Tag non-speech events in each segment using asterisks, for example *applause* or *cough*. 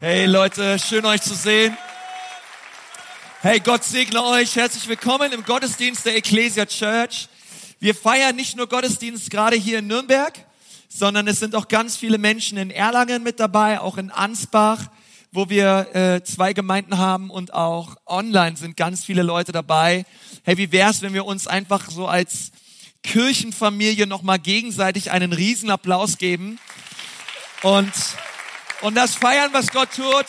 Hey Leute, schön euch zu sehen. Hey, Gott segne euch. Herzlich willkommen im Gottesdienst der Ecclesia Church. Wir feiern nicht nur Gottesdienst gerade hier in Nürnberg, sondern es sind auch ganz viele Menschen in Erlangen mit dabei, auch in Ansbach, wo wir äh, zwei Gemeinden haben und auch online sind ganz viele Leute dabei. Hey, wie wär's, wenn wir uns einfach so als Kirchenfamilie nochmal gegenseitig einen Riesenapplaus geben und und das feiern, was Gott tut.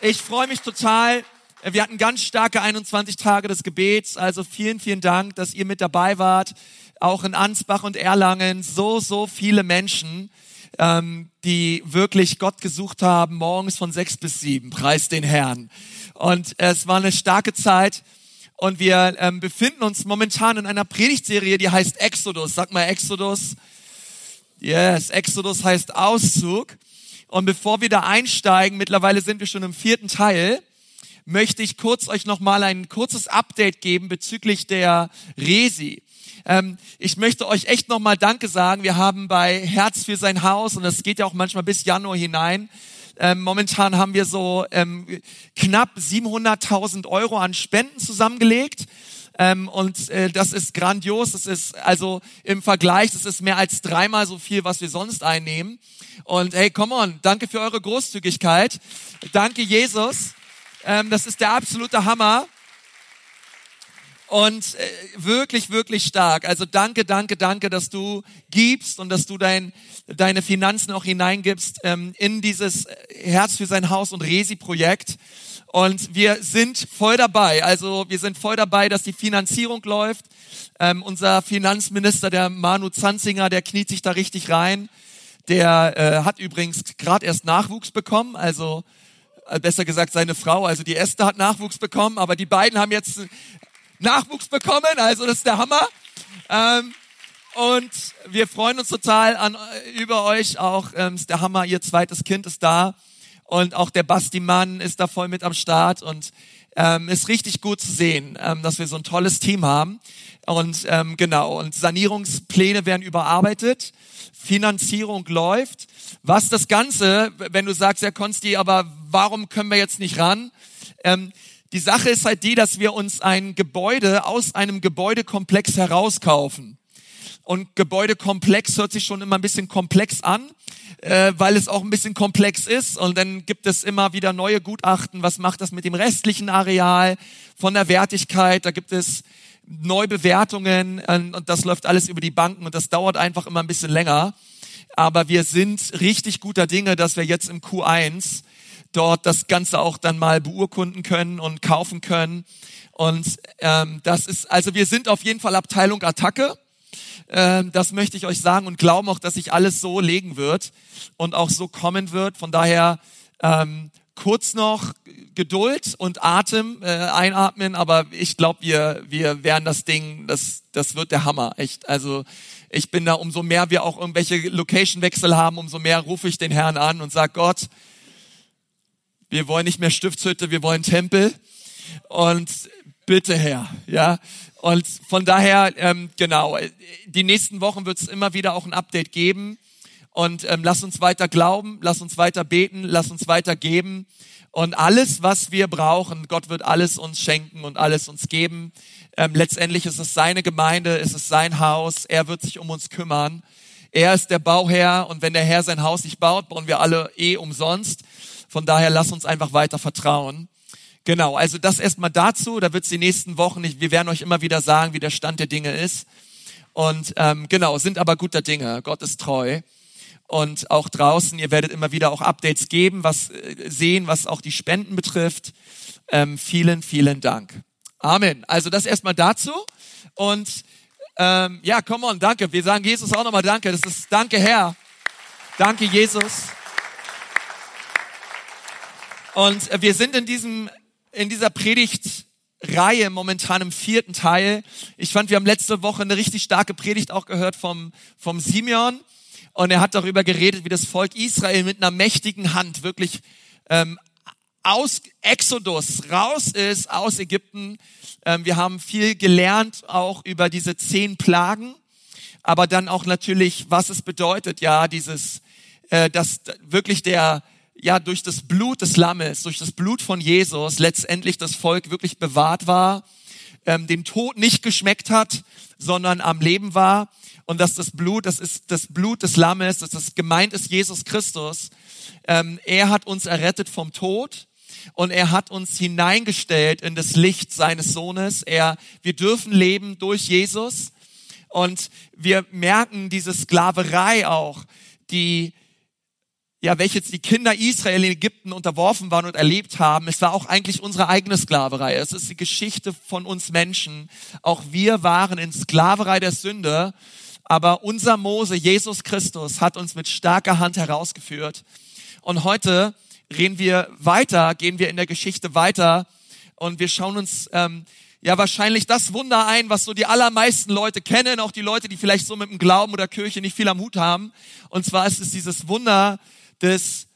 Ich freue mich total. Wir hatten ganz starke 21 Tage des Gebets. Also vielen, vielen Dank, dass ihr mit dabei wart. Auch in Ansbach und Erlangen. So, so viele Menschen, ähm, die wirklich Gott gesucht haben, morgens von sechs bis sieben. Preis den Herrn. Und es war eine starke Zeit. Und wir ähm, befinden uns momentan in einer Predigtserie, die heißt Exodus. Sag mal Exodus. Yes, Exodus heißt Auszug. Und bevor wir da einsteigen, mittlerweile sind wir schon im vierten Teil, möchte ich kurz euch nochmal ein kurzes Update geben bezüglich der Resi. Ähm, ich möchte euch echt nochmal Danke sagen. Wir haben bei Herz für sein Haus, und das geht ja auch manchmal bis Januar hinein, ähm, momentan haben wir so ähm, knapp 700.000 Euro an Spenden zusammengelegt. Ähm, und äh, das ist grandios. Das ist also im Vergleich, das ist mehr als dreimal so viel, was wir sonst einnehmen. Und hey, come on, danke für eure Großzügigkeit. Danke, Jesus. Ähm, das ist der absolute Hammer. Und äh, wirklich, wirklich stark. Also danke, danke, danke, dass du gibst und dass du dein, deine Finanzen auch hineingibst ähm, in dieses Herz für sein Haus und Resi-Projekt. Und wir sind voll dabei. Also wir sind voll dabei, dass die Finanzierung läuft. Ähm, unser Finanzminister, der Manu Zanzinger, der kniet sich da richtig rein. Der äh, hat übrigens gerade erst Nachwuchs bekommen. Also äh, besser gesagt seine Frau. Also die Esther hat Nachwuchs bekommen, aber die beiden haben jetzt Nachwuchs bekommen. Also das ist der Hammer. Ähm, und wir freuen uns total an äh, über euch. Auch ähm, ist der Hammer. Ihr zweites Kind ist da. Und auch der Basti Mann ist da voll mit am Start und ähm, ist richtig gut zu sehen, ähm, dass wir so ein tolles Team haben. Und ähm, genau, und Sanierungspläne werden überarbeitet, Finanzierung läuft. Was das Ganze, wenn du sagst, ja Konsti, aber warum können wir jetzt nicht ran? Ähm, die Sache ist halt die, dass wir uns ein Gebäude aus einem Gebäudekomplex herauskaufen. Und Gebäudekomplex hört sich schon immer ein bisschen komplex an äh, weil es auch ein bisschen komplex ist. Und dann gibt es immer wieder neue Gutachten. Was macht das mit dem restlichen Areal von der Wertigkeit? Da gibt es Neubewertungen und das läuft alles über die Banken und das dauert einfach immer ein bisschen länger. Aber wir sind richtig guter Dinge, dass wir jetzt im Q1 dort das Ganze auch dann mal beurkunden können und kaufen können. Und ähm, das ist, also wir sind auf jeden Fall Abteilung Attacke. Ähm, das möchte ich euch sagen und glauben auch, dass sich alles so legen wird und auch so kommen wird. Von daher ähm, kurz noch Geduld und Atem äh, einatmen, aber ich glaube, wir, wir werden das Ding, das, das wird der Hammer, echt. Also ich bin da, umso mehr wir auch irgendwelche Location-Wechsel haben, umso mehr rufe ich den Herrn an und sag Gott, wir wollen nicht mehr Stiftshütte, wir wollen Tempel. Und bitte Herr, ja. Und von daher, ähm, genau, die nächsten Wochen wird es immer wieder auch ein Update geben. Und ähm, lass uns weiter glauben, lass uns weiter beten, lass uns weiter geben. Und alles, was wir brauchen, Gott wird alles uns schenken und alles uns geben. Ähm, letztendlich ist es seine Gemeinde, ist es sein Haus, er wird sich um uns kümmern. Er ist der Bauherr und wenn der Herr sein Haus nicht baut, bauen wir alle eh umsonst. Von daher lass uns einfach weiter vertrauen. Genau, also das erstmal dazu. Da wird es die nächsten Wochen, nicht, wir werden euch immer wieder sagen, wie der Stand der Dinge ist. Und ähm, genau, sind aber guter Dinge. Gott ist treu. Und auch draußen, ihr werdet immer wieder auch Updates geben, was äh, sehen, was auch die Spenden betrifft. Ähm, vielen, vielen Dank. Amen. Also das erstmal dazu. Und ähm, ja, come on, danke. Wir sagen Jesus auch nochmal Danke. Das ist Danke, Herr. Danke, Jesus. Und wir sind in diesem in dieser Predigtreihe momentan im vierten Teil. Ich fand, wir haben letzte Woche eine richtig starke Predigt auch gehört vom, vom Simeon. Und er hat darüber geredet, wie das Volk Israel mit einer mächtigen Hand wirklich ähm, aus Exodus raus ist, aus Ägypten. Ähm, wir haben viel gelernt auch über diese zehn Plagen, aber dann auch natürlich, was es bedeutet, ja, dieses, äh, dass wirklich der, ja durch das Blut des Lammes, durch das Blut von Jesus letztendlich das Volk wirklich bewahrt war, ähm, den Tod nicht geschmeckt hat, sondern am Leben war und dass das Blut, das ist das Blut des Lammes, dass das gemeint ist Jesus Christus. Ähm, er hat uns errettet vom Tod und er hat uns hineingestellt in das Licht seines Sohnes. Er, wir dürfen leben durch Jesus und wir merken diese Sklaverei auch, die ja, welche die Kinder Israel in Ägypten unterworfen waren und erlebt haben. Es war auch eigentlich unsere eigene Sklaverei. Es ist die Geschichte von uns Menschen. Auch wir waren in Sklaverei der Sünde. Aber unser Mose, Jesus Christus, hat uns mit starker Hand herausgeführt. Und heute reden wir weiter, gehen wir in der Geschichte weiter und wir schauen uns ähm, ja wahrscheinlich das Wunder ein, was so die allermeisten Leute kennen, auch die Leute, die vielleicht so mit dem Glauben oder Kirche nicht viel am Hut haben. Und zwar ist es dieses Wunder des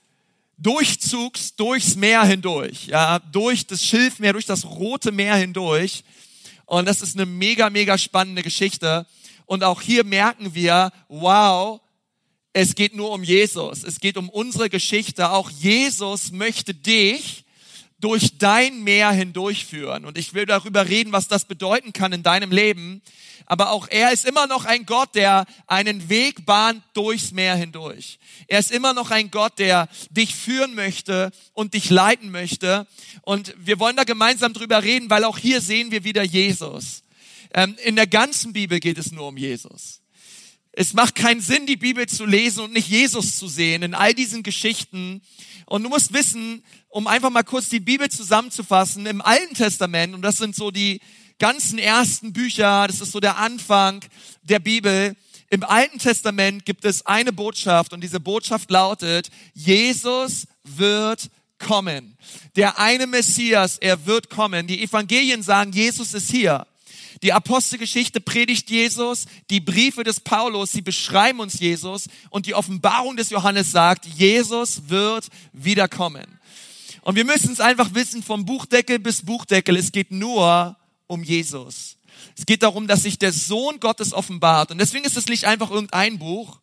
Durchzugs durchs Meer hindurch, ja, durch das Schilfmeer, durch das Rote Meer hindurch. Und das ist eine mega, mega spannende Geschichte. Und auch hier merken wir, wow, es geht nur um Jesus. Es geht um unsere Geschichte. Auch Jesus möchte dich durch dein Meer hindurchführen. Und ich will darüber reden, was das bedeuten kann in deinem Leben. Aber auch er ist immer noch ein Gott, der einen Weg bahnt durchs Meer hindurch. Er ist immer noch ein Gott, der dich führen möchte und dich leiten möchte. Und wir wollen da gemeinsam drüber reden, weil auch hier sehen wir wieder Jesus. Ähm, in der ganzen Bibel geht es nur um Jesus. Es macht keinen Sinn, die Bibel zu lesen und nicht Jesus zu sehen in all diesen Geschichten. Und du musst wissen, um einfach mal kurz die Bibel zusammenzufassen, im Alten Testament, und das sind so die ganzen ersten Bücher, das ist so der Anfang der Bibel, im Alten Testament gibt es eine Botschaft und diese Botschaft lautet, Jesus wird kommen. Der eine Messias, er wird kommen. Die Evangelien sagen, Jesus ist hier. Die Apostelgeschichte predigt Jesus, die Briefe des Paulus, sie beschreiben uns Jesus und die Offenbarung des Johannes sagt, Jesus wird wiederkommen. Und wir müssen es einfach wissen, vom Buchdeckel bis Buchdeckel, es geht nur um Jesus. Es geht darum, dass sich der Sohn Gottes offenbart. Und deswegen ist es nicht einfach irgendein Buch,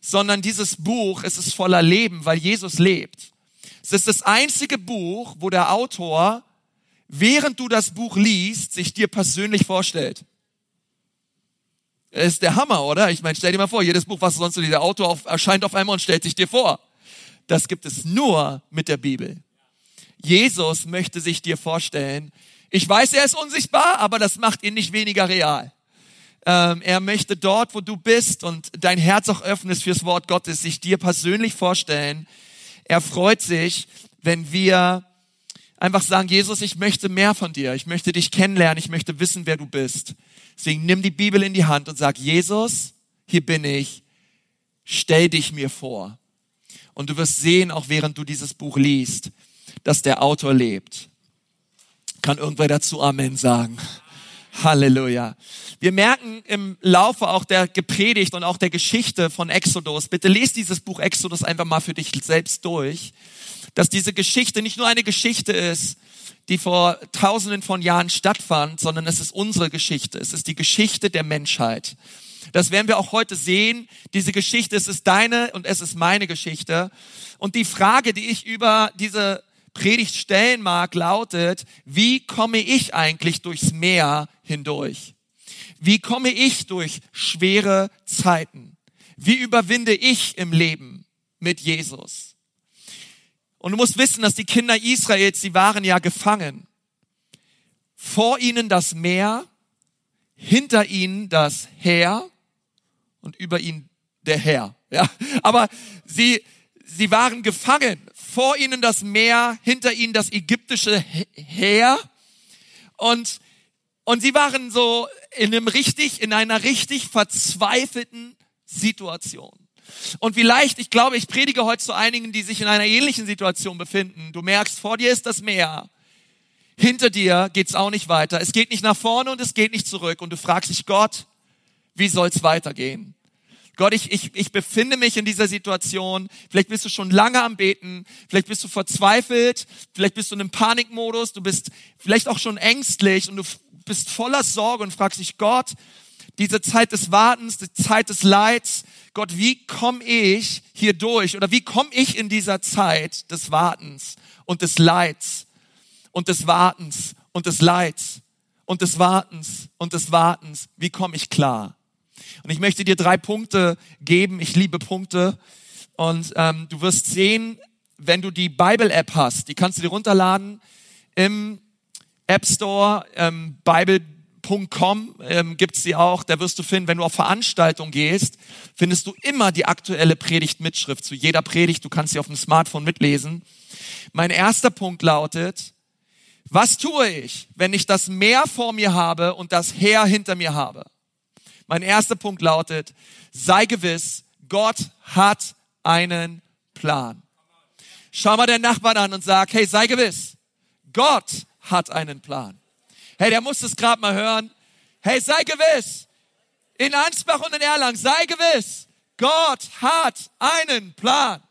sondern dieses Buch, es ist voller Leben, weil Jesus lebt. Es ist das einzige Buch, wo der Autor während du das Buch liest, sich dir persönlich vorstellt. Das ist der Hammer, oder? Ich meine, stell dir mal vor, jedes Buch, was sonst so der Autor auf, erscheint auf einmal und stellt sich dir vor. Das gibt es nur mit der Bibel. Jesus möchte sich dir vorstellen. Ich weiß, er ist unsichtbar, aber das macht ihn nicht weniger real. Ähm, er möchte dort, wo du bist und dein Herz auch öffnest fürs Wort Gottes, sich dir persönlich vorstellen. Er freut sich, wenn wir einfach sagen, Jesus, ich möchte mehr von dir. Ich möchte dich kennenlernen. Ich möchte wissen, wer du bist. Deswegen nimm die Bibel in die Hand und sag, Jesus, hier bin ich. Stell dich mir vor. Und du wirst sehen, auch während du dieses Buch liest, dass der Autor lebt. Kann irgendwer dazu Amen sagen? *laughs* Halleluja. Wir merken im Laufe auch der Gepredigt und auch der Geschichte von Exodus, bitte lest dieses Buch Exodus einfach mal für dich selbst durch dass diese Geschichte nicht nur eine Geschichte ist, die vor tausenden von Jahren stattfand, sondern es ist unsere Geschichte. Es ist die Geschichte der Menschheit. Das werden wir auch heute sehen. Diese Geschichte, es ist deine und es ist meine Geschichte. Und die Frage, die ich über diese Predigt stellen mag, lautet, wie komme ich eigentlich durchs Meer hindurch? Wie komme ich durch schwere Zeiten? Wie überwinde ich im Leben mit Jesus? Und du musst wissen, dass die Kinder Israels, sie waren ja gefangen. Vor ihnen das Meer, hinter ihnen das Heer und über ihnen der Herr. Ja, aber sie, sie waren gefangen. Vor ihnen das Meer, hinter ihnen das ägyptische Heer und und sie waren so in einem richtig, in einer richtig verzweifelten Situation. Und vielleicht, ich glaube, ich predige heute zu einigen, die sich in einer ähnlichen Situation befinden. Du merkst, vor dir ist das Meer. Hinter dir geht's auch nicht weiter. Es geht nicht nach vorne und es geht nicht zurück. Und du fragst dich, Gott, wie soll's weitergehen? Gott, ich, ich, ich befinde mich in dieser Situation. Vielleicht bist du schon lange am Beten. Vielleicht bist du verzweifelt. Vielleicht bist du in einem Panikmodus. Du bist vielleicht auch schon ängstlich und du bist voller Sorge und fragst dich, Gott, diese Zeit des Wartens, die Zeit des Leids. Gott, wie komme ich hier durch oder wie komme ich in dieser Zeit des Wartens und des Leids und des Wartens und des Leids und des Wartens und des Wartens, wie komme ich klar? Und ich möchte dir drei Punkte geben. Ich liebe Punkte. Und ähm, du wirst sehen, wenn du die Bible-App hast, die kannst du dir runterladen im App Store, ähm, Bible.com ähm, gibt's die auch, da wirst du finden, wenn du auf Veranstaltungen gehst, findest du immer die aktuelle Predigtmitschrift zu jeder Predigt, du kannst sie auf dem Smartphone mitlesen. Mein erster Punkt lautet, was tue ich, wenn ich das Meer vor mir habe und das Heer hinter mir habe? Mein erster Punkt lautet, sei gewiss, Gott hat einen Plan. Schau mal den Nachbarn an und sag, hey, sei gewiss, Gott hat einen Plan. Hey, der muss es gerade mal hören. Hey, sei gewiss, in Ansbach und in Erlangen, sei gewiss, Gott hat einen Plan.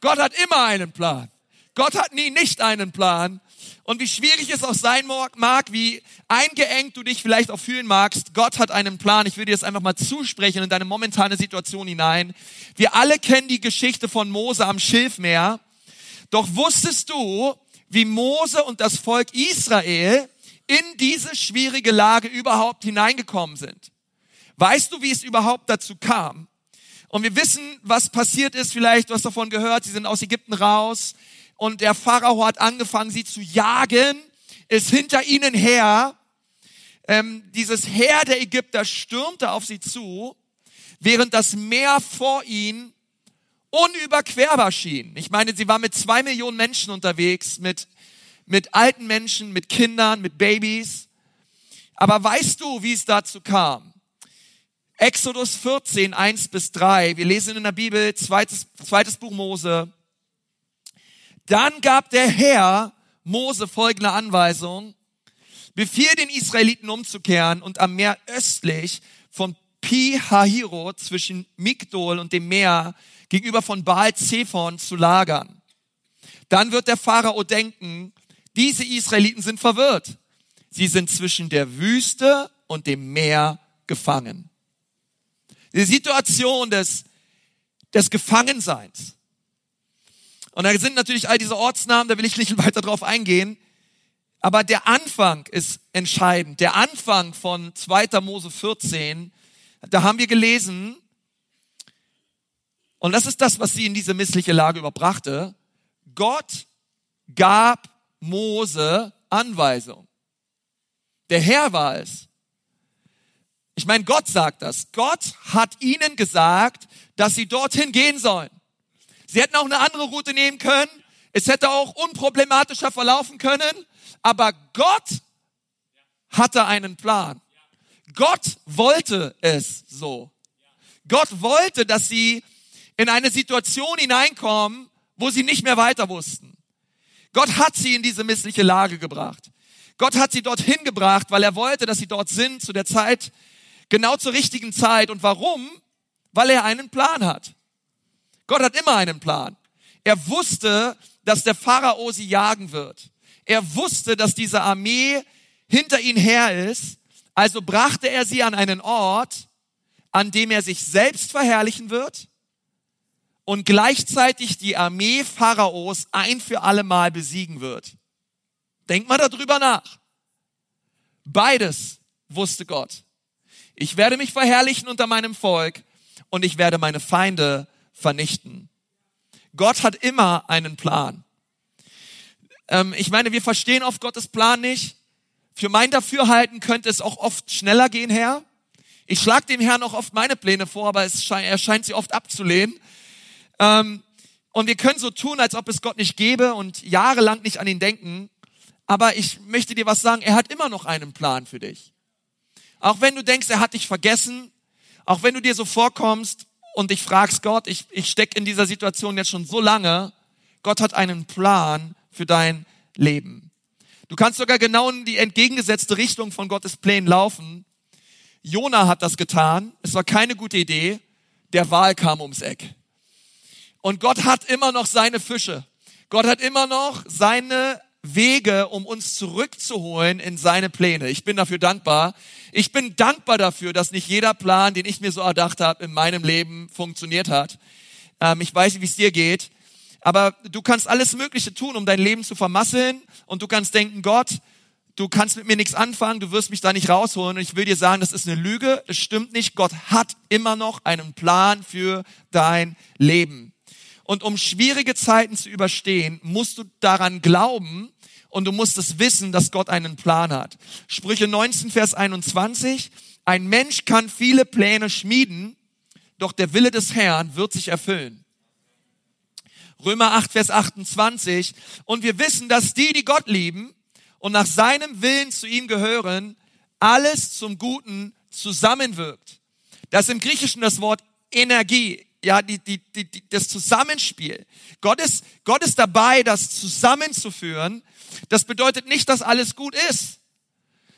Gott hat immer einen Plan. Gott hat nie nicht einen Plan. Und wie schwierig es auch sein mag, wie eingeengt du dich vielleicht auch fühlen magst, Gott hat einen Plan. Ich will dir das einfach mal zusprechen in deine momentane Situation hinein. Wir alle kennen die Geschichte von Mose am Schilfmeer. Doch wusstest du, wie Mose und das Volk Israel in diese schwierige Lage überhaupt hineingekommen sind? Weißt du, wie es überhaupt dazu kam? Und wir wissen, was passiert ist. Vielleicht, du hast davon gehört, sie sind aus Ägypten raus und der Pharao hat angefangen, sie zu jagen, ist hinter ihnen her. Ähm, dieses Heer der Ägypter stürmte auf sie zu, während das Meer vor ihnen unüberquerbar schien. Ich meine, sie war mit zwei Millionen Menschen unterwegs, mit, mit alten Menschen, mit Kindern, mit Babys. Aber weißt du, wie es dazu kam? Exodus 14, 1 bis 3. Wir lesen in der Bibel, zweites, zweites Buch Mose. Dann gab der Herr Mose folgende Anweisung. Befiehl den Israeliten umzukehren und am Meer östlich von Pi Hahiro zwischen Migdol und dem Meer gegenüber von Baal Zephon zu lagern. Dann wird der Pharao denken, diese Israeliten sind verwirrt. Sie sind zwischen der Wüste und dem Meer gefangen. Die Situation des, des Gefangenseins. Und da sind natürlich all diese Ortsnamen, da will ich nicht *laughs* weiter drauf eingehen. Aber der Anfang ist entscheidend. Der Anfang von 2. Mose 14, da haben wir gelesen, und das ist das, was sie in diese missliche Lage überbrachte. Gott gab Mose Anweisung. Der Herr war es. Ich meine, Gott sagt das. Gott hat ihnen gesagt, dass sie dorthin gehen sollen. Sie hätten auch eine andere Route nehmen können. Es hätte auch unproblematischer verlaufen können. Aber Gott hatte einen Plan. Gott wollte es so. Gott wollte, dass sie in eine Situation hineinkommen, wo sie nicht mehr weiter wussten. Gott hat sie in diese missliche Lage gebracht. Gott hat sie dorthin gebracht, weil er wollte, dass sie dort sind zu der Zeit, genau zur richtigen Zeit. Und warum? Weil er einen Plan hat. Gott hat immer einen Plan. Er wusste, dass der Pharao sie jagen wird. Er wusste, dass diese Armee hinter ihn her ist. Also brachte er sie an einen Ort, an dem er sich selbst verherrlichen wird und gleichzeitig die Armee Pharaos ein für alle Mal besiegen wird. Denk mal darüber nach. Beides wusste Gott. Ich werde mich verherrlichen unter meinem Volk und ich werde meine Feinde vernichten. Gott hat immer einen Plan. Ähm, ich meine, wir verstehen oft Gottes Plan nicht. Für mein Dafürhalten könnte es auch oft schneller gehen, Herr. Ich schlage dem Herrn auch oft meine Pläne vor, aber scheint, er scheint sie oft abzulehnen. Ähm, und wir können so tun, als ob es Gott nicht gäbe und jahrelang nicht an ihn denken. Aber ich möchte dir was sagen, er hat immer noch einen Plan für dich. Auch wenn du denkst, er hat dich vergessen, auch wenn du dir so vorkommst, und dich fragst, Gott, ich, ich stecke in dieser Situation jetzt schon so lange, Gott hat einen Plan für dein Leben. Du kannst sogar genau in die entgegengesetzte Richtung von Gottes Plänen laufen. Jona hat das getan. Es war keine gute Idee. Der Wal kam ums Eck. Und Gott hat immer noch seine Fische. Gott hat immer noch seine Wege, um uns zurückzuholen in seine Pläne. Ich bin dafür dankbar. Ich bin dankbar dafür, dass nicht jeder Plan, den ich mir so erdacht habe, in meinem Leben funktioniert hat. Ähm, ich weiß nicht, wie es dir geht, aber du kannst alles Mögliche tun, um dein Leben zu vermasseln und du kannst denken, Gott, du kannst mit mir nichts anfangen, du wirst mich da nicht rausholen. Und ich will dir sagen, das ist eine Lüge, es stimmt nicht. Gott hat immer noch einen Plan für dein Leben. Und um schwierige Zeiten zu überstehen, musst du daran glauben und du musst es wissen, dass Gott einen Plan hat. Sprüche 19, Vers 21. Ein Mensch kann viele Pläne schmieden, doch der Wille des Herrn wird sich erfüllen. Römer 8, Vers 28. Und wir wissen, dass die, die Gott lieben, und nach seinem Willen zu ihm gehören, alles zum Guten zusammenwirkt. Das ist im Griechischen das Wort Energie, ja, die, die, die, die, das Zusammenspiel. Gott ist, Gott ist dabei, das zusammenzuführen. Das bedeutet nicht, dass alles gut ist.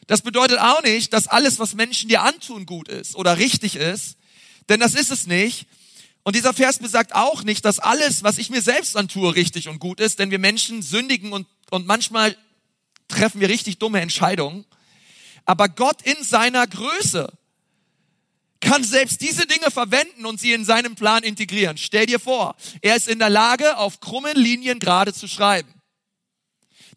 Das bedeutet auch nicht, dass alles, was Menschen dir antun, gut ist oder richtig ist. Denn das ist es nicht. Und dieser Vers besagt auch nicht, dass alles, was ich mir selbst antue, richtig und gut ist, denn wir Menschen sündigen und, und manchmal treffen wir richtig dumme Entscheidungen. Aber Gott in seiner Größe kann selbst diese Dinge verwenden und sie in seinem Plan integrieren. Stell dir vor, er ist in der Lage, auf krummen Linien gerade zu schreiben.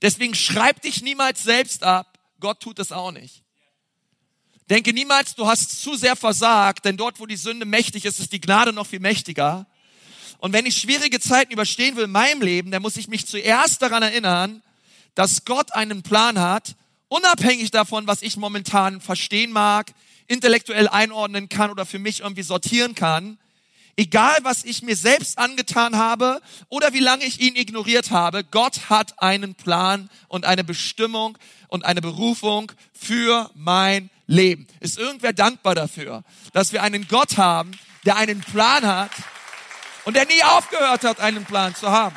Deswegen schreib dich niemals selbst ab. Gott tut es auch nicht. Denke niemals, du hast zu sehr versagt, denn dort, wo die Sünde mächtig ist, ist die Gnade noch viel mächtiger. Und wenn ich schwierige Zeiten überstehen will in meinem Leben, dann muss ich mich zuerst daran erinnern, dass Gott einen Plan hat, unabhängig davon, was ich momentan verstehen mag, intellektuell einordnen kann oder für mich irgendwie sortieren kann. Egal, was ich mir selbst angetan habe oder wie lange ich ihn ignoriert habe, Gott hat einen Plan und eine Bestimmung und eine Berufung für mein Leben. Ist irgendwer dankbar dafür, dass wir einen Gott haben, der einen Plan hat und der nie aufgehört hat, einen Plan zu haben?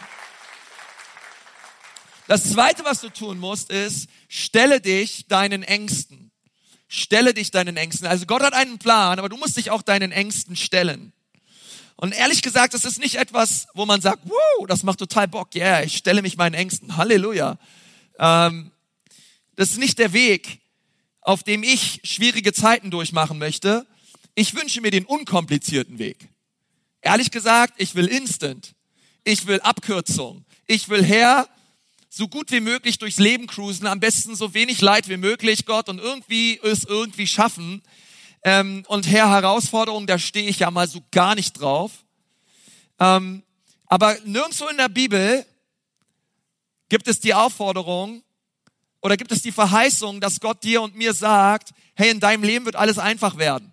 Das zweite, was du tun musst, ist, stelle dich deinen Ängsten. Stelle dich deinen Ängsten. Also Gott hat einen Plan, aber du musst dich auch deinen Ängsten stellen. Und ehrlich gesagt, das ist nicht etwas, wo man sagt, wow, das macht total Bock. Yeah, ich stelle mich meinen Ängsten. Halleluja. Ähm, das ist nicht der Weg, auf dem ich schwierige Zeiten durchmachen möchte. Ich wünsche mir den unkomplizierten Weg. Ehrlich gesagt, ich will Instant. Ich will Abkürzung. Ich will her, so gut wie möglich durchs Leben cruisen, am besten so wenig Leid wie möglich, Gott, und irgendwie es irgendwie schaffen. Ähm, und Herr, Herausforderungen, da stehe ich ja mal so gar nicht drauf. Ähm, aber nirgendwo in der Bibel gibt es die Aufforderung oder gibt es die Verheißung, dass Gott dir und mir sagt, hey, in deinem Leben wird alles einfach werden.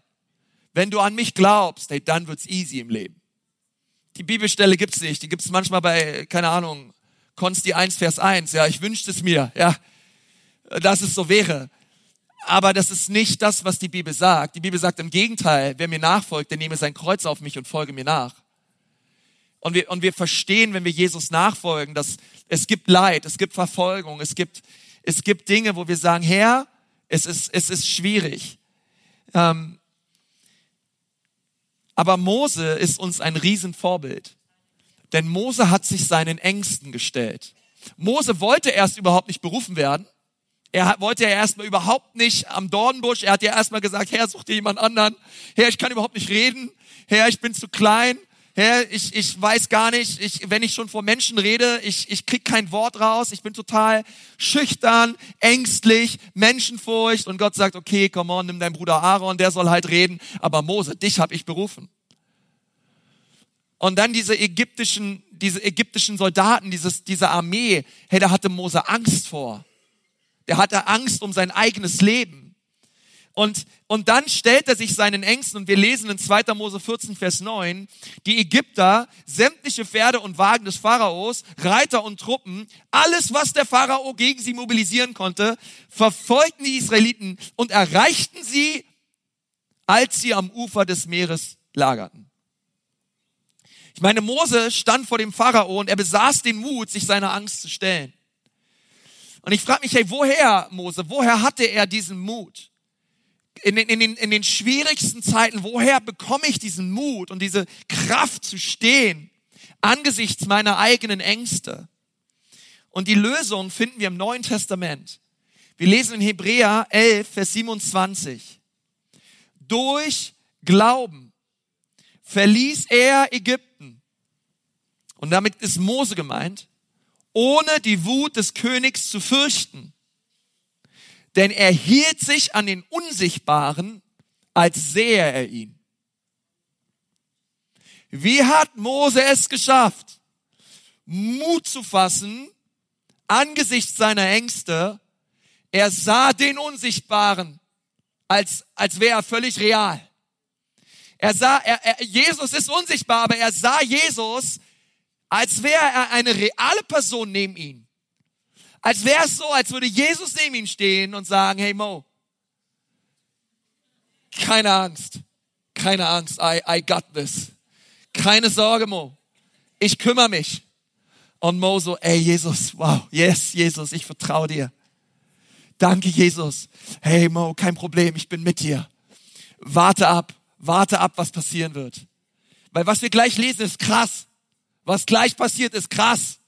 Wenn du an mich glaubst, hey, dann wird's easy im Leben. Die Bibelstelle gibt's nicht. Die gibt's manchmal bei, keine Ahnung, Konsti 1, Vers 1. Ja, ich wünschte es mir, ja, dass es so wäre. Aber das ist nicht das, was die Bibel sagt. Die Bibel sagt im Gegenteil, wer mir nachfolgt, der nehme sein Kreuz auf mich und folge mir nach. Und wir, und wir verstehen, wenn wir Jesus nachfolgen, dass es gibt Leid, es gibt Verfolgung, es gibt, es gibt Dinge, wo wir sagen, Herr, es ist, es ist schwierig. Ähm, aber Mose ist uns ein Riesenvorbild. Denn Mose hat sich seinen Ängsten gestellt. Mose wollte erst überhaupt nicht berufen werden. Er wollte ja erstmal überhaupt nicht am Dornbusch. Er hat ja erstmal gesagt, Herr, such dir jemand anderen. Herr, ich kann überhaupt nicht reden. Herr, ich bin zu klein. Herr, ich, ich weiß gar nicht, ich, wenn ich schon vor Menschen rede, ich, ich krieg kein Wort raus. Ich bin total schüchtern, ängstlich, Menschenfurcht. Und Gott sagt, okay, come on, nimm deinen Bruder Aaron, der soll halt reden. Aber Mose, dich habe ich berufen. Und dann diese ägyptischen, diese ägyptischen Soldaten, dieses, diese Armee, hey, da hatte Mose Angst vor. Der hatte Angst um sein eigenes Leben. Und, und dann stellt er sich seinen Ängsten, und wir lesen in 2. Mose 14, Vers 9, die Ägypter, sämtliche Pferde und Wagen des Pharaos, Reiter und Truppen, alles, was der Pharao gegen sie mobilisieren konnte, verfolgten die Israeliten und erreichten sie, als sie am Ufer des Meeres lagerten. Ich meine, Mose stand vor dem Pharao und er besaß den Mut, sich seiner Angst zu stellen. Und ich frage mich, hey, woher, Mose, woher hatte er diesen Mut? In den, in, den, in den schwierigsten Zeiten, woher bekomme ich diesen Mut und diese Kraft zu stehen angesichts meiner eigenen Ängste? Und die Lösung finden wir im Neuen Testament. Wir lesen in Hebräer 11, Vers 27. Durch Glauben verließ er Ägypten. Und damit ist Mose gemeint, ohne die Wut des Königs zu fürchten. Denn er hielt sich an den Unsichtbaren, als sähe er ihn. Wie hat Mose es geschafft, Mut zu fassen angesichts seiner Ängste? Er sah den Unsichtbaren, als, als wäre er völlig real. Er sah, er, er, Jesus ist unsichtbar, aber er sah Jesus, als wäre er eine reale Person neben ihm. Als wäre es so, als würde Jesus neben ihm stehen und sagen, hey Mo, keine Angst, keine Angst, I, I got this. Keine Sorge, Mo, ich kümmere mich. Und Mo so, ey Jesus, wow, yes, Jesus, ich vertraue dir. Danke, Jesus. Hey Mo, kein Problem, ich bin mit dir. Warte ab, warte ab, was passieren wird. Weil was wir gleich lesen, ist krass. Was gleich passiert, ist krass.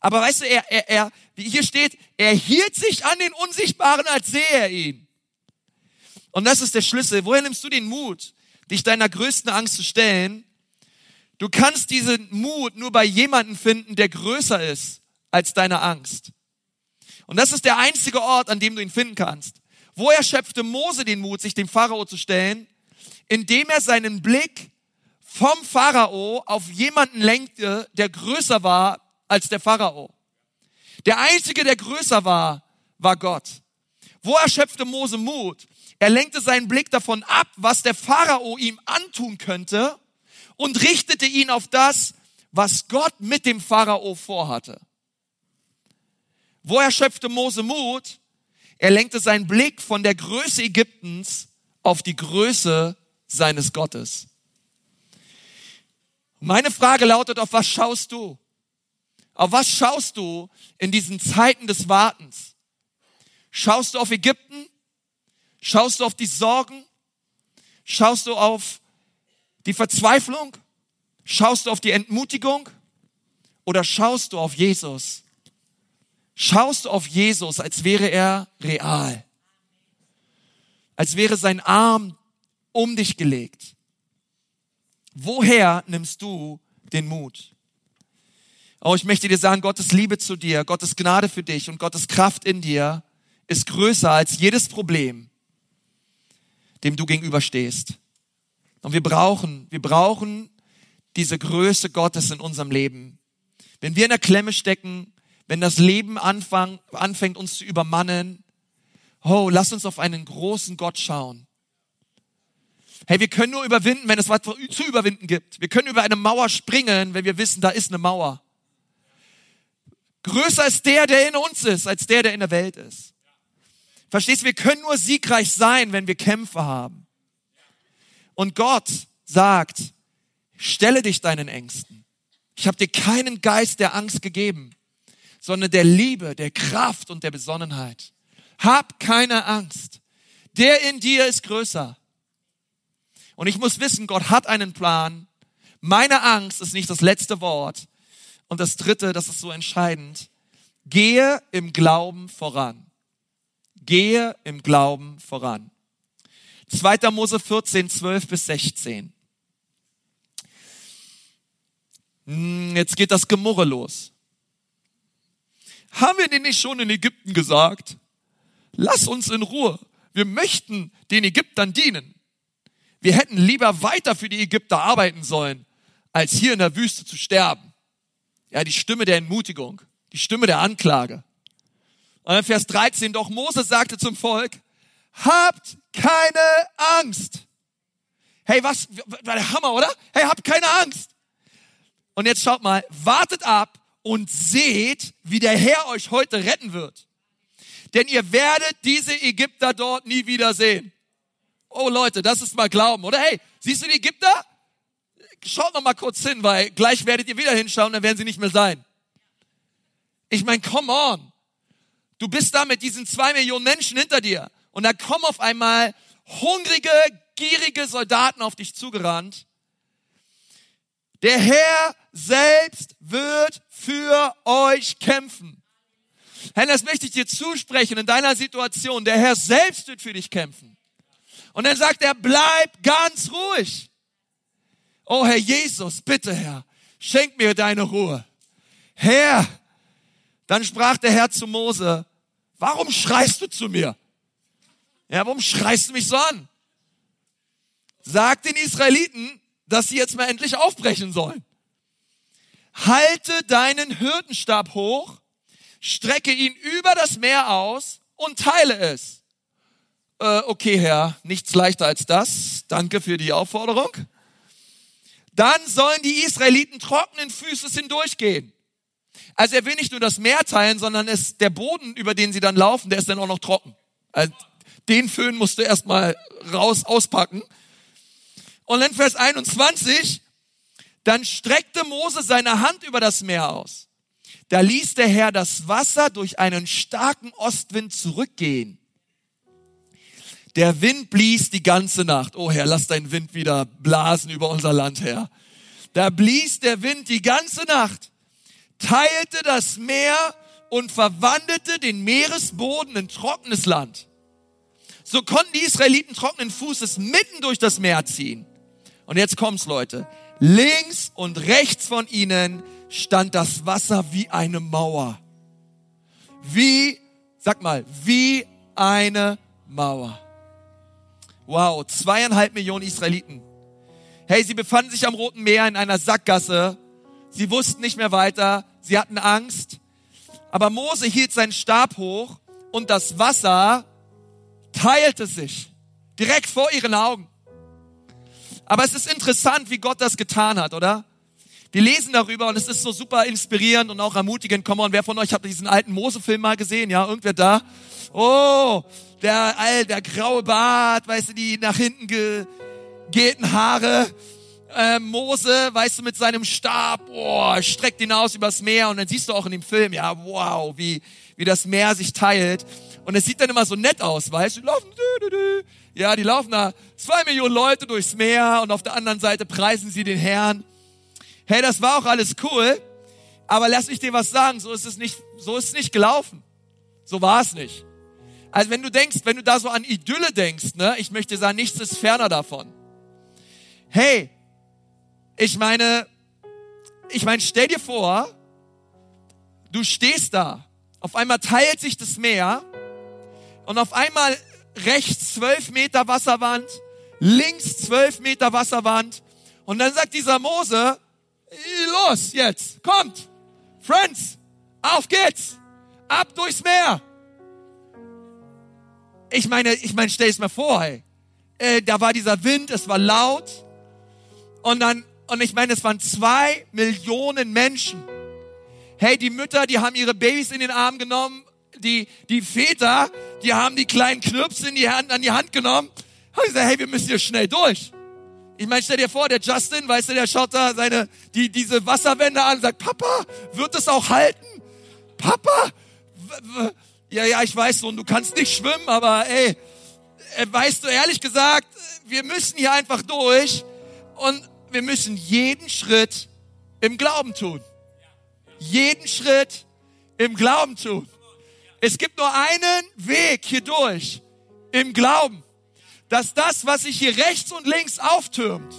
Aber weißt du, er, er, er, wie hier steht, er hielt sich an den Unsichtbaren, als sehe er ihn. Und das ist der Schlüssel. Woher nimmst du den Mut, dich deiner größten Angst zu stellen? Du kannst diesen Mut nur bei jemandem finden, der größer ist als deine Angst. Und das ist der einzige Ort, an dem du ihn finden kannst. Woher schöpfte Mose den Mut, sich dem Pharao zu stellen? Indem er seinen Blick vom Pharao auf jemanden lenkte, der größer war als der Pharao. Der einzige, der größer war, war Gott. Woher schöpfte Mose Mut? Er lenkte seinen Blick davon ab, was der Pharao ihm antun könnte und richtete ihn auf das, was Gott mit dem Pharao vorhatte. Woher schöpfte Mose Mut? Er lenkte seinen Blick von der Größe Ägyptens auf die Größe seines Gottes. Meine Frage lautet, auf was schaust du? Auf was schaust du in diesen Zeiten des Wartens? Schaust du auf Ägypten? Schaust du auf die Sorgen? Schaust du auf die Verzweiflung? Schaust du auf die Entmutigung? Oder schaust du auf Jesus, schaust du auf Jesus, als wäre er real, als wäre sein Arm um dich gelegt. Woher nimmst du den Mut? Oh, ich möchte dir sagen, Gottes Liebe zu dir, Gottes Gnade für dich und Gottes Kraft in dir ist größer als jedes Problem, dem du gegenüberstehst. Und wir brauchen, wir brauchen diese Größe Gottes in unserem Leben. Wenn wir in der Klemme stecken, wenn das Leben anfang, anfängt uns zu übermannen, oh, lass uns auf einen großen Gott schauen. Hey, wir können nur überwinden, wenn es was zu überwinden gibt. Wir können über eine Mauer springen, wenn wir wissen, da ist eine Mauer. Größer ist der, der in uns ist, als der, der in der Welt ist. Verstehst du, wir können nur siegreich sein, wenn wir Kämpfe haben. Und Gott sagt, stelle dich deinen Ängsten. Ich habe dir keinen Geist der Angst gegeben, sondern der Liebe, der Kraft und der Besonnenheit. Hab keine Angst. Der in dir ist größer. Und ich muss wissen, Gott hat einen Plan. Meine Angst ist nicht das letzte Wort. Und das dritte, das ist so entscheidend. Gehe im Glauben voran. Gehe im Glauben voran. 2. Mose 14, 12 bis 16. Hm, jetzt geht das Gemurre los. Haben wir denn nicht schon in Ägypten gesagt? Lass uns in Ruhe. Wir möchten den Ägyptern dienen. Wir hätten lieber weiter für die Ägypter arbeiten sollen, als hier in der Wüste zu sterben. Ja, die Stimme der Entmutigung, die Stimme der Anklage. Und in Vers 13, doch Moses sagte zum Volk, habt keine Angst. Hey, was, war der Hammer, oder? Hey, habt keine Angst. Und jetzt schaut mal, wartet ab und seht, wie der Herr euch heute retten wird. Denn ihr werdet diese Ägypter dort nie wieder sehen. Oh Leute, das ist mal Glauben, oder? Hey, siehst du die Ägypter? Schaut noch mal kurz hin, weil gleich werdet ihr wieder hinschauen, dann werden sie nicht mehr sein. Ich meine, come on. Du bist da mit diesen zwei Millionen Menschen hinter dir. Und da kommen auf einmal hungrige, gierige Soldaten auf dich zugerannt. Der Herr selbst wird für euch kämpfen. Herr, das möchte ich dir zusprechen in deiner Situation. Der Herr selbst wird für dich kämpfen. Und dann sagt er, bleib ganz ruhig. Oh Herr Jesus, bitte Herr, schenk mir deine Ruhe. Herr, dann sprach der Herr zu Mose, warum schreist du zu mir? Ja, warum schreist du mich so an? Sag den Israeliten, dass sie jetzt mal endlich aufbrechen sollen. Halte deinen Hürdenstab hoch, strecke ihn über das Meer aus und teile es. Äh, okay, Herr, nichts leichter als das. Danke für die Aufforderung. Dann sollen die Israeliten trockenen Füßes hindurchgehen. Also er will nicht nur das Meer teilen, sondern es, der Boden, über den sie dann laufen, der ist dann auch noch trocken. Also den Föhn musst du erstmal raus auspacken. Und dann Vers 21, dann streckte Mose seine Hand über das Meer aus. Da ließ der Herr das Wasser durch einen starken Ostwind zurückgehen. Der Wind blies die ganze Nacht. Oh Herr, lass deinen Wind wieder blasen über unser Land, Herr. Da blies der Wind die ganze Nacht, teilte das Meer und verwandelte den Meeresboden in trockenes Land. So konnten die Israeliten trockenen Fußes mitten durch das Meer ziehen. Und jetzt kommt's, Leute. Links und rechts von ihnen stand das Wasser wie eine Mauer. Wie, sag mal, wie eine Mauer. Wow, zweieinhalb Millionen Israeliten. Hey, sie befanden sich am Roten Meer in einer Sackgasse. Sie wussten nicht mehr weiter. Sie hatten Angst. Aber Mose hielt seinen Stab hoch und das Wasser teilte sich direkt vor ihren Augen. Aber es ist interessant, wie Gott das getan hat, oder? Wir lesen darüber und es ist so super inspirierend und auch ermutigend. Komm on, wer von euch hat diesen alten Mose-Film mal gesehen? Ja, irgendwer da? Oh, der, all, der graue Bart, weißt du, die nach hinten gehten Haare. Äh, Mose, weißt du, mit seinem Stab, oh, streckt ihn aus übers Meer und dann siehst du auch in dem Film, ja, wow, wie, wie das Meer sich teilt. Und es sieht dann immer so nett aus, weißt du, die laufen, dü, dü, dü. ja, die laufen da zwei Millionen Leute durchs Meer und auf der anderen Seite preisen sie den Herrn. Hey, das war auch alles cool, aber lass mich dir was sagen, so ist es nicht, so ist es nicht gelaufen. So war es nicht. Also wenn du denkst, wenn du da so an Idylle denkst, ne, ich möchte sagen, nichts ist ferner davon. Hey, ich meine, ich meine, stell dir vor, du stehst da, auf einmal teilt sich das Meer und auf einmal rechts zwölf Meter Wasserwand, links zwölf Meter Wasserwand. Und dann sagt dieser Mose, los jetzt, kommt, Friends, auf geht's, ab durchs Meer. Ich meine, ich meine, stell es mir vor, hey. Äh, da war dieser Wind, es war laut. Und dann, und ich meine, es waren zwei Millionen Menschen. Hey, die Mütter, die haben ihre Babys in den Arm genommen die, die Väter, die haben die kleinen Knirps in die Hand, an die Hand genommen. Haben gesagt, hey, wir müssen hier schnell durch. Ich meine, stell dir vor, der Justin, weißt du, der schaut da seine, die, diese Wasserwände an und sagt, Papa, wird es auch halten? Papa? Ja, ja, ich weiß so, und du kannst nicht schwimmen, aber ey, äh, weißt du, ehrlich gesagt, wir müssen hier einfach durch und wir müssen jeden Schritt im Glauben tun. Jeden Schritt im Glauben tun. Es gibt nur einen Weg hier durch im Glauben, dass das, was sich hier rechts und links auftürmt,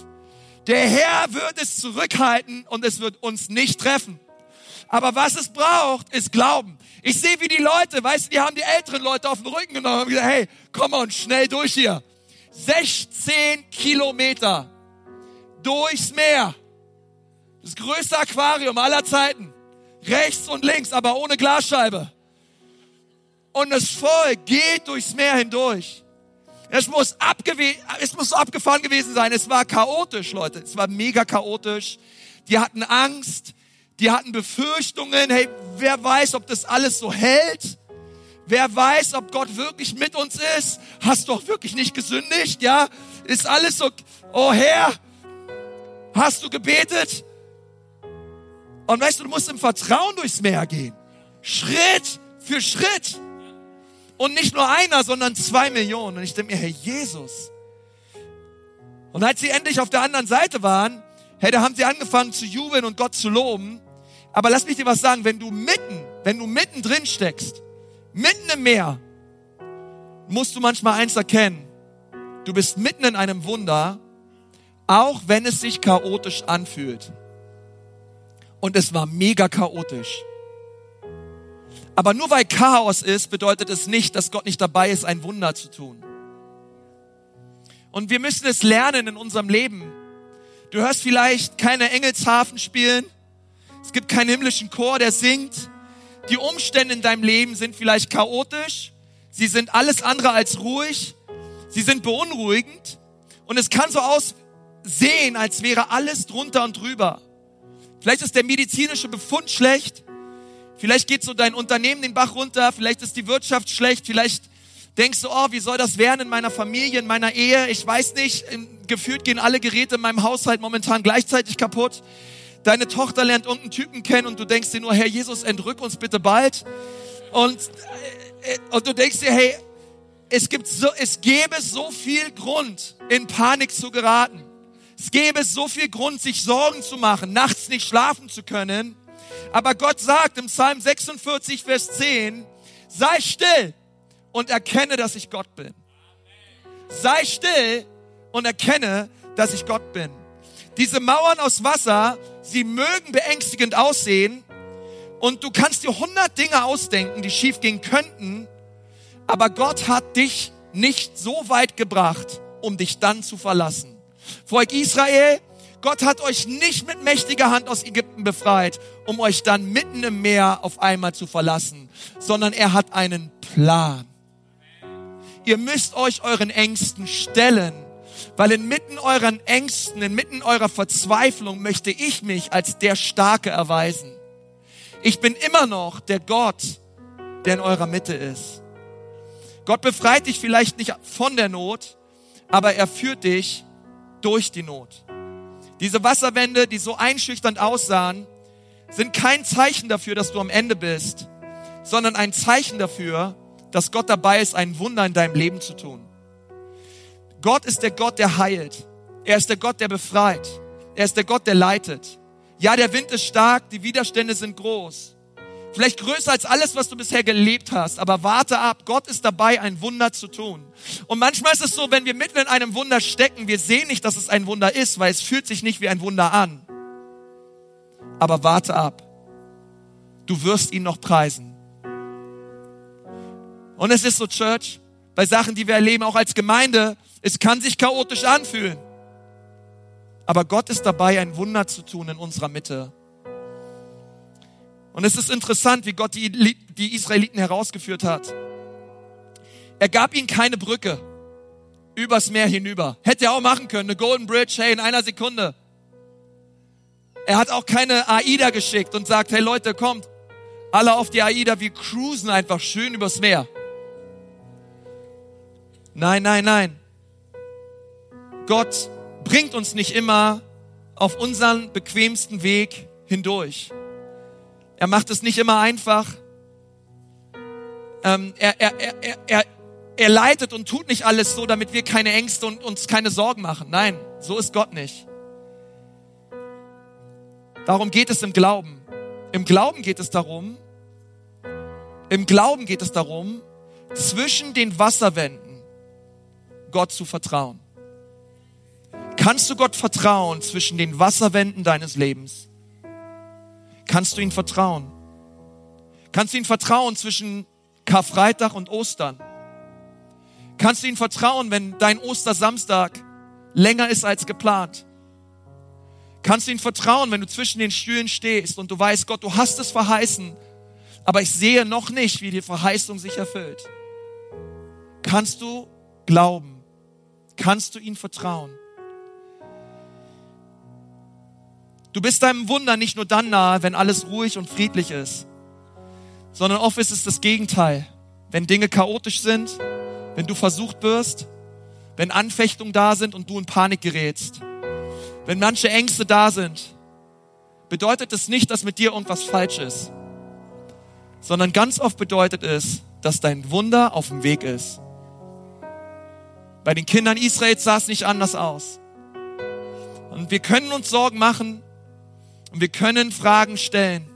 der Herr wird es zurückhalten und es wird uns nicht treffen. Aber was es braucht, ist Glauben. Ich sehe, wie die Leute, weißt du, die haben die älteren Leute auf den Rücken genommen und gesagt, hey, komm on, schnell durch hier. 16 Kilometer durchs Meer. Das größte Aquarium aller Zeiten. Rechts und links, aber ohne Glasscheibe und das Volk geht durchs Meer hindurch. Es muss, es muss abgefahren gewesen sein. Es war chaotisch, Leute. Es war mega chaotisch. Die hatten Angst. Die hatten Befürchtungen. Hey, wer weiß, ob das alles so hält? Wer weiß, ob Gott wirklich mit uns ist? Hast du auch wirklich nicht gesündigt? Ja? Ist alles so, oh Herr, hast du gebetet? Und weißt du, du musst im Vertrauen durchs Meer gehen. Schritt für Schritt. Und nicht nur einer, sondern zwei Millionen. Und ich denke mir, Herr Jesus. Und als sie endlich auf der anderen Seite waren, hey, da haben sie angefangen zu jubeln und Gott zu loben. Aber lass mich dir was sagen, wenn du mitten, wenn du mittendrin steckst, mitten im Meer, musst du manchmal eins erkennen. Du bist mitten in einem Wunder, auch wenn es sich chaotisch anfühlt. Und es war mega chaotisch. Aber nur weil Chaos ist, bedeutet es nicht, dass Gott nicht dabei ist, ein Wunder zu tun. Und wir müssen es lernen in unserem Leben. Du hörst vielleicht keine Engelshafen spielen. Es gibt keinen himmlischen Chor, der singt. Die Umstände in deinem Leben sind vielleicht chaotisch. Sie sind alles andere als ruhig. Sie sind beunruhigend. Und es kann so aussehen, als wäre alles drunter und drüber. Vielleicht ist der medizinische Befund schlecht. Vielleicht geht so dein Unternehmen den Bach runter. Vielleicht ist die Wirtschaft schlecht. Vielleicht denkst du, oh, wie soll das werden in meiner Familie, in meiner Ehe? Ich weiß nicht. Gefühlt gehen alle Geräte in meinem Haushalt momentan gleichzeitig kaputt. Deine Tochter lernt irgendeinen Typen kennen und du denkst dir nur, Herr Jesus, entrück uns bitte bald. Und, äh, und du denkst dir, hey, es gibt so, es gäbe so viel Grund, in Panik zu geraten. Es gäbe so viel Grund, sich Sorgen zu machen, nachts nicht schlafen zu können. Aber Gott sagt im Psalm 46, Vers 10, sei still und erkenne, dass ich Gott bin. Sei still und erkenne, dass ich Gott bin. Diese Mauern aus Wasser, sie mögen beängstigend aussehen und du kannst dir hundert Dinge ausdenken, die schief gehen könnten, aber Gott hat dich nicht so weit gebracht, um dich dann zu verlassen. Volk Israel, Gott hat euch nicht mit mächtiger Hand aus Ägypten befreit, um euch dann mitten im Meer auf einmal zu verlassen, sondern er hat einen Plan. Ihr müsst euch euren Ängsten stellen, weil inmitten euren Ängsten, inmitten eurer Verzweiflung möchte ich mich als der Starke erweisen. Ich bin immer noch der Gott, der in eurer Mitte ist. Gott befreit dich vielleicht nicht von der Not, aber er führt dich durch die Not. Diese Wasserwände, die so einschüchternd aussahen, sind kein Zeichen dafür, dass du am Ende bist, sondern ein Zeichen dafür, dass Gott dabei ist, ein Wunder in deinem Leben zu tun. Gott ist der Gott, der heilt. Er ist der Gott, der befreit. Er ist der Gott, der leitet. Ja, der Wind ist stark, die Widerstände sind groß. Vielleicht größer als alles, was du bisher gelebt hast. Aber warte ab, Gott ist dabei, ein Wunder zu tun. Und manchmal ist es so, wenn wir mitten in einem Wunder stecken, wir sehen nicht, dass es ein Wunder ist, weil es fühlt sich nicht wie ein Wunder an. Aber warte ab. Du wirst ihn noch preisen. Und es ist so, Church, bei Sachen, die wir erleben, auch als Gemeinde, es kann sich chaotisch anfühlen. Aber Gott ist dabei, ein Wunder zu tun in unserer Mitte. Und es ist interessant, wie Gott die, Israeliten herausgeführt hat. Er gab ihnen keine Brücke übers Meer hinüber. Hätte er auch machen können, eine Golden Bridge, hey, in einer Sekunde. Er hat auch keine AIDA geschickt und sagt, hey Leute, kommt, alle auf die AIDA, wir cruisen einfach schön übers Meer. Nein, nein, nein. Gott bringt uns nicht immer auf unseren bequemsten Weg hindurch. Er macht es nicht immer einfach. Ähm, er, er, er, er, er leitet und tut nicht alles so, damit wir keine Ängste und uns keine Sorgen machen. Nein, so ist Gott nicht. Darum geht es im Glauben. Im Glauben geht es darum, im Glauben geht es darum, zwischen den Wasserwänden Gott zu vertrauen. Kannst du Gott vertrauen zwischen den Wasserwänden deines Lebens? Kannst du ihm vertrauen? Kannst du ihm vertrauen zwischen Karfreitag und Ostern? Kannst du ihm vertrauen, wenn dein Ostersamstag länger ist als geplant? Kannst du ihm vertrauen, wenn du zwischen den Stühlen stehst und du weißt, Gott, du hast es verheißen, aber ich sehe noch nicht, wie die Verheißung sich erfüllt? Kannst du glauben? Kannst du ihm vertrauen? Du bist deinem Wunder nicht nur dann nahe, wenn alles ruhig und friedlich ist, sondern oft ist es das Gegenteil. Wenn Dinge chaotisch sind, wenn du versucht wirst, wenn Anfechtungen da sind und du in Panik gerätst, wenn manche Ängste da sind, bedeutet es nicht, dass mit dir irgendwas falsch ist, sondern ganz oft bedeutet es, dass dein Wunder auf dem Weg ist. Bei den Kindern Israels sah es nicht anders aus. Und wir können uns Sorgen machen, und wir können Fragen stellen.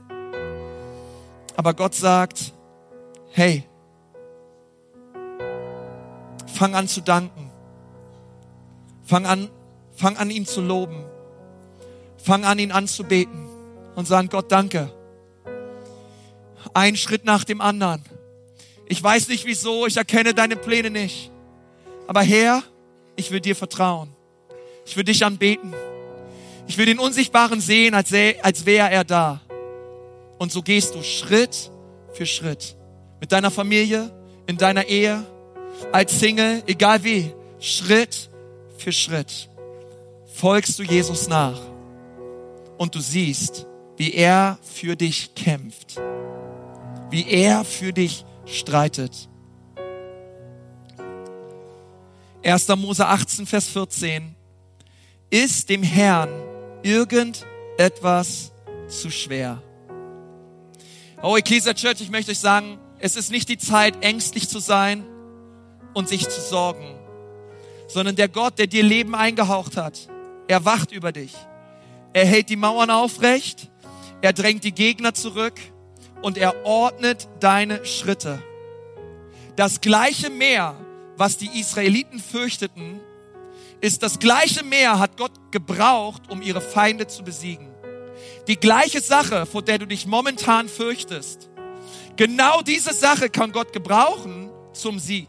Aber Gott sagt, hey, fang an zu danken. Fang an, fang an, ihn zu loben. Fang an, ihn anzubeten und sagen, Gott, danke. Ein Schritt nach dem anderen. Ich weiß nicht wieso, ich erkenne deine Pläne nicht. Aber Herr, ich will dir vertrauen. Ich will dich anbeten. Ich will den Unsichtbaren sehen, als, als wäre er da. Und so gehst du Schritt für Schritt. Mit deiner Familie, in deiner Ehe, als Single, egal wie. Schritt für Schritt. Folgst du Jesus nach. Und du siehst, wie er für dich kämpft. Wie er für dich streitet. 1. Mose 18, Vers 14. Ist dem Herrn irgendetwas zu schwer? Oh, Ecclesia Church, ich möchte euch sagen, es ist nicht die Zeit, ängstlich zu sein und sich zu sorgen, sondern der Gott, der dir Leben eingehaucht hat, er wacht über dich. Er hält die Mauern aufrecht, er drängt die Gegner zurück und er ordnet deine Schritte. Das gleiche Meer, was die Israeliten fürchteten, ist das gleiche Meer hat Gott gebraucht, um ihre Feinde zu besiegen. Die gleiche Sache, vor der du dich momentan fürchtest, genau diese Sache kann Gott gebrauchen zum Sieg.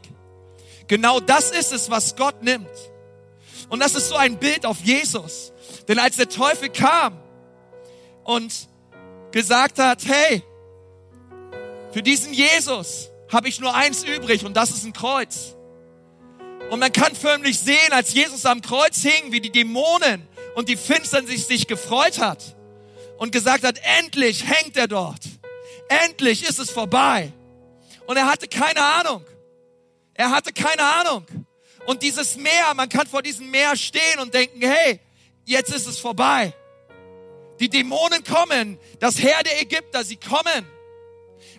Genau das ist es, was Gott nimmt. Und das ist so ein Bild auf Jesus. Denn als der Teufel kam und gesagt hat, hey, für diesen Jesus habe ich nur eins übrig und das ist ein Kreuz. Und man kann förmlich sehen, als Jesus am Kreuz hing, wie die Dämonen und die Finsternis sich gefreut hat und gesagt hat, endlich hängt er dort. Endlich ist es vorbei. Und er hatte keine Ahnung. Er hatte keine Ahnung. Und dieses Meer, man kann vor diesem Meer stehen und denken, hey, jetzt ist es vorbei. Die Dämonen kommen, das Heer der Ägypter, sie kommen.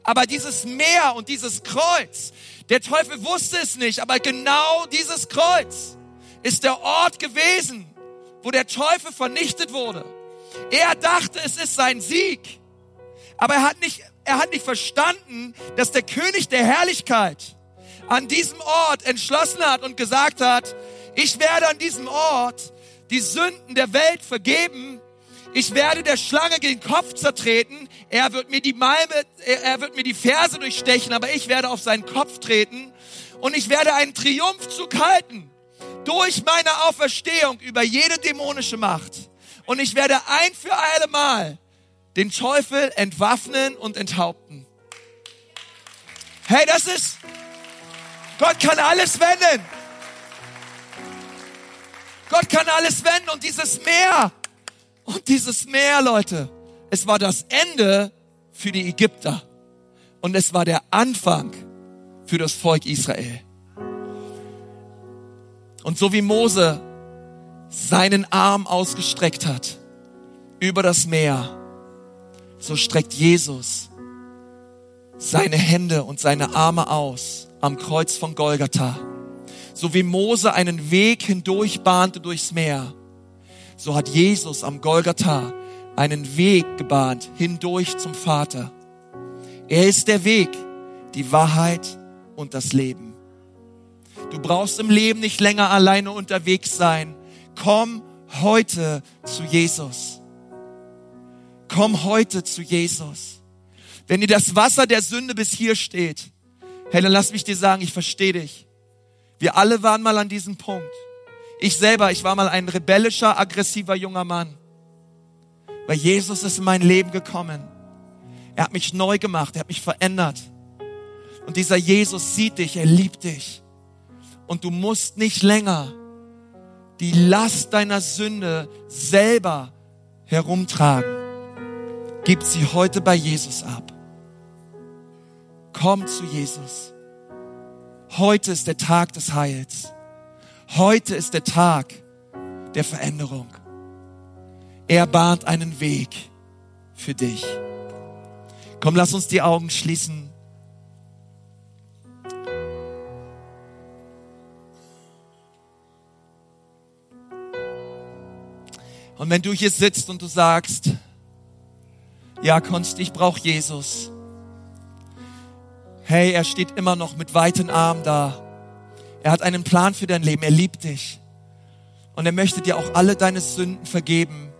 Aber dieses Meer und dieses Kreuz, der Teufel wusste es nicht, aber genau dieses Kreuz ist der Ort gewesen, wo der Teufel vernichtet wurde. Er dachte, es ist sein Sieg. Aber er hat nicht, er hat nicht verstanden, dass der König der Herrlichkeit an diesem Ort entschlossen hat und gesagt hat, ich werde an diesem Ort die Sünden der Welt vergeben. Ich werde der Schlange den Kopf zertreten. Er wird mir die Malme, er wird mir die Ferse durchstechen, aber ich werde auf seinen Kopf treten und ich werde einen Triumphzug halten durch meine Auferstehung über jede dämonische Macht. Und ich werde ein für alle Mal den Teufel entwaffnen und enthaupten. Hey, das ist, Gott kann alles wenden. Gott kann alles wenden und dieses Meer, und dieses Meer, Leute, es war das Ende für die Ägypter. Und es war der Anfang für das Volk Israel. Und so wie Mose seinen Arm ausgestreckt hat über das Meer, so streckt Jesus seine Hände und seine Arme aus am Kreuz von Golgatha. So wie Mose einen Weg hindurch bahnte durchs Meer, so hat Jesus am Golgatha einen Weg gebahnt hindurch zum Vater. Er ist der Weg, die Wahrheit und das Leben. Du brauchst im Leben nicht länger alleine unterwegs sein. Komm heute zu Jesus. Komm heute zu Jesus. Wenn dir das Wasser der Sünde bis hier steht, hey, dann lass mich dir sagen, ich verstehe dich. Wir alle waren mal an diesem Punkt. Ich selber, ich war mal ein rebellischer, aggressiver junger Mann. Weil Jesus ist in mein Leben gekommen. Er hat mich neu gemacht, er hat mich verändert. Und dieser Jesus sieht dich, er liebt dich. Und du musst nicht länger die Last deiner Sünde selber herumtragen. Gib sie heute bei Jesus ab. Komm zu Jesus. Heute ist der Tag des Heils. Heute ist der Tag der Veränderung. Er bahnt einen Weg für dich. Komm, lass uns die Augen schließen. Und wenn du hier sitzt und du sagst, ja, Konst, ich brauche Jesus. Hey, er steht immer noch mit weiten Armen da. Er hat einen Plan für dein Leben. Er liebt dich. Und er möchte dir auch alle deine Sünden vergeben.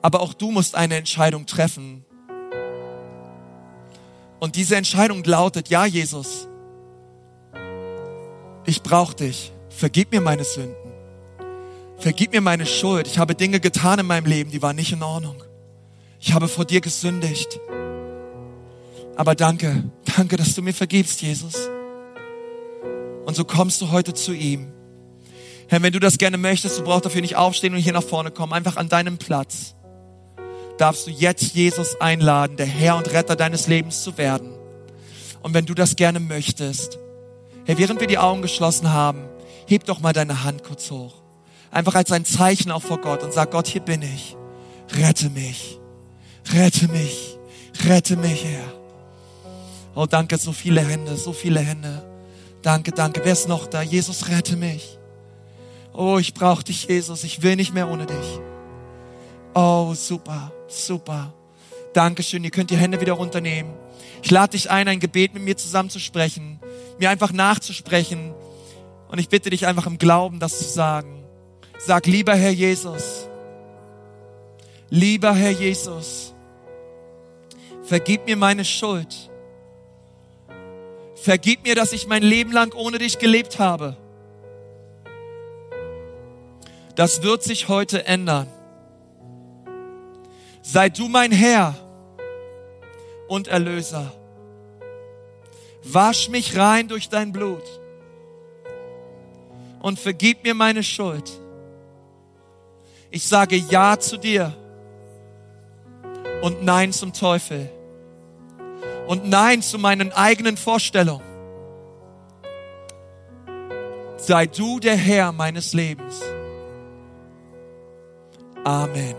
Aber auch du musst eine Entscheidung treffen. Und diese Entscheidung lautet, ja, Jesus, ich brauche dich. Vergib mir meine Sünden. Vergib mir meine Schuld. Ich habe Dinge getan in meinem Leben, die waren nicht in Ordnung. Ich habe vor dir gesündigt. Aber danke, danke, dass du mir vergibst, Jesus. Und so kommst du heute zu ihm. Herr, wenn du das gerne möchtest, du brauchst dafür nicht aufstehen und hier nach vorne kommen. Einfach an deinem Platz darfst du jetzt Jesus einladen, der Herr und Retter deines Lebens zu werden. Und wenn du das gerne möchtest, Herr, während wir die Augen geschlossen haben, heb doch mal deine Hand kurz hoch. Einfach als ein Zeichen auch vor Gott und sag, Gott, hier bin ich. Rette mich. Rette mich. Rette mich, Herr. Oh, danke, so viele Hände, so viele Hände. Danke, danke. Wer ist noch da? Jesus, rette mich. Oh, ich brauche dich, Jesus. Ich will nicht mehr ohne dich. Oh, super, super. Dankeschön. Ihr könnt die Hände wieder runternehmen. Ich lade dich ein, ein Gebet mit mir zusammen zu sprechen, mir einfach nachzusprechen. Und ich bitte dich einfach im Glauben, das zu sagen. Sag, lieber Herr Jesus, lieber Herr Jesus, vergib mir meine Schuld. Vergib mir, dass ich mein Leben lang ohne dich gelebt habe. Das wird sich heute ändern. Sei du mein Herr und Erlöser. Wasch mich rein durch dein Blut und vergib mir meine Schuld. Ich sage Ja zu dir und Nein zum Teufel und Nein zu meinen eigenen Vorstellungen. Sei du der Herr meines Lebens. Amen.